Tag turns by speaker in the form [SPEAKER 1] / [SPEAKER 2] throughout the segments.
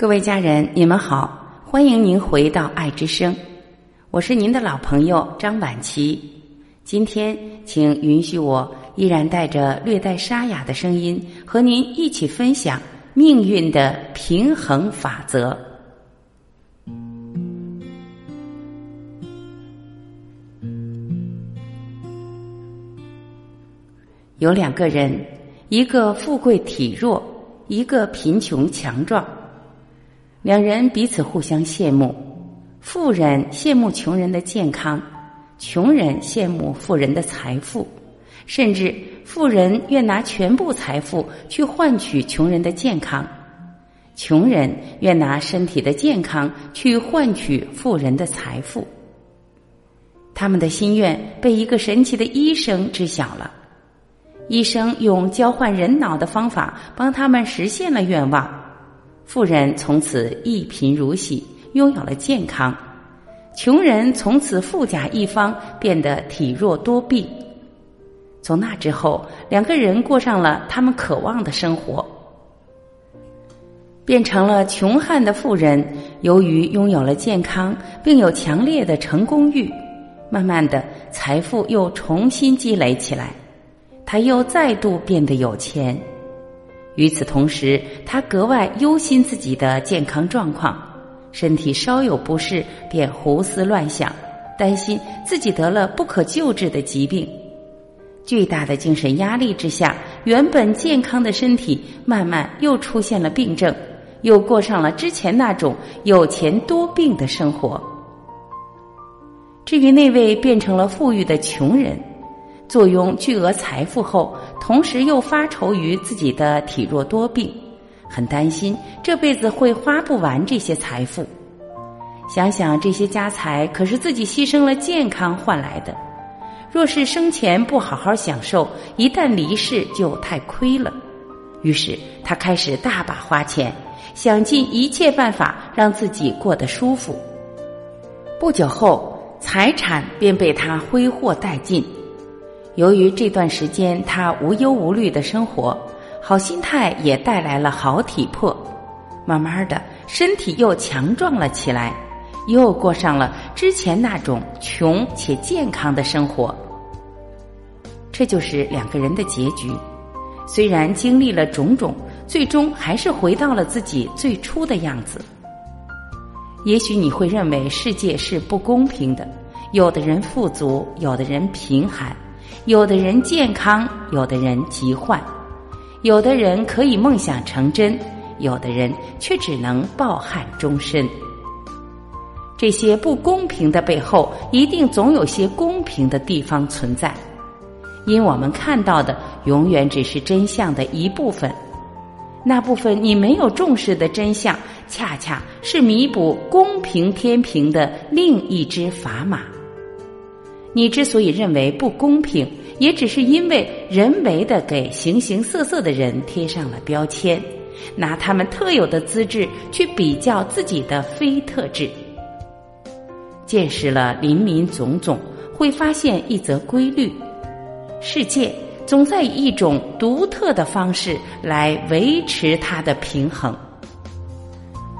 [SPEAKER 1] 各位家人，你们好，欢迎您回到爱之声，我是您的老朋友张晚琪。今天，请允许我依然带着略带沙哑的声音，和您一起分享命运的平衡法则。有两个人，一个富贵体弱，一个贫穷强壮。两人彼此互相羡慕，富人羡慕穷人的健康，穷人羡慕富人的财富，甚至富人愿拿全部财富去换取穷人的健康，穷人愿拿身体的健康去换取富人的财富。他们的心愿被一个神奇的医生知晓了，医生用交换人脑的方法帮他们实现了愿望。富人从此一贫如洗，拥有了健康；穷人从此富甲一方，变得体弱多病。从那之后，两个人过上了他们渴望的生活，变成了穷汉的富人。由于拥有了健康，并有强烈的成功欲，慢慢的财富又重新积累起来，他又再度变得有钱。与此同时，他格外忧心自己的健康状况，身体稍有不适便胡思乱想，担心自己得了不可救治的疾病。巨大的精神压力之下，原本健康的身体慢慢又出现了病症，又过上了之前那种有钱多病的生活。至于那位变成了富裕的穷人。坐拥巨额财富后，同时又发愁于自己的体弱多病，很担心这辈子会花不完这些财富。想想这些家财可是自己牺牲了健康换来的，若是生前不好好享受，一旦离世就太亏了。于是他开始大把花钱，想尽一切办法让自己过得舒服。不久后，财产便被他挥霍殆尽。由于这段时间他无忧无虑的生活，好心态也带来了好体魄，慢慢的身体又强壮了起来，又过上了之前那种穷且健康的生活。这就是两个人的结局，虽然经历了种种，最终还是回到了自己最初的样子。也许你会认为世界是不公平的，有的人富足，有的人贫寒。有的人健康，有的人疾患，有的人可以梦想成真，有的人却只能抱憾终身。这些不公平的背后，一定总有些公平的地方存在，因我们看到的永远只是真相的一部分，那部分你没有重视的真相，恰恰是弥补公平天平的另一只砝码。你之所以认为不公平，也只是因为人为的给形形色色的人贴上了标签，拿他们特有的资质去比较自己的非特质。见识了林林总总，会发现一则规律：世界总在以一种独特的方式来维持它的平衡。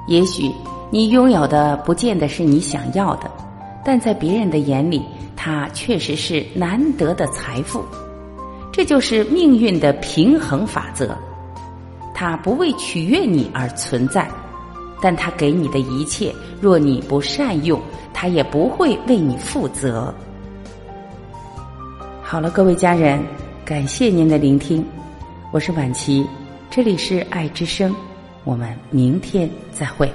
[SPEAKER 1] 也许你拥有的不见得是你想要的，但在别人的眼里。它确实是难得的财富，这就是命运的平衡法则。它不为取悦你而存在，但它给你的一切，若你不善用，它也不会为你负责。好了，各位家人，感谢您的聆听，我是婉琪，这里是爱之声，我们明天再会。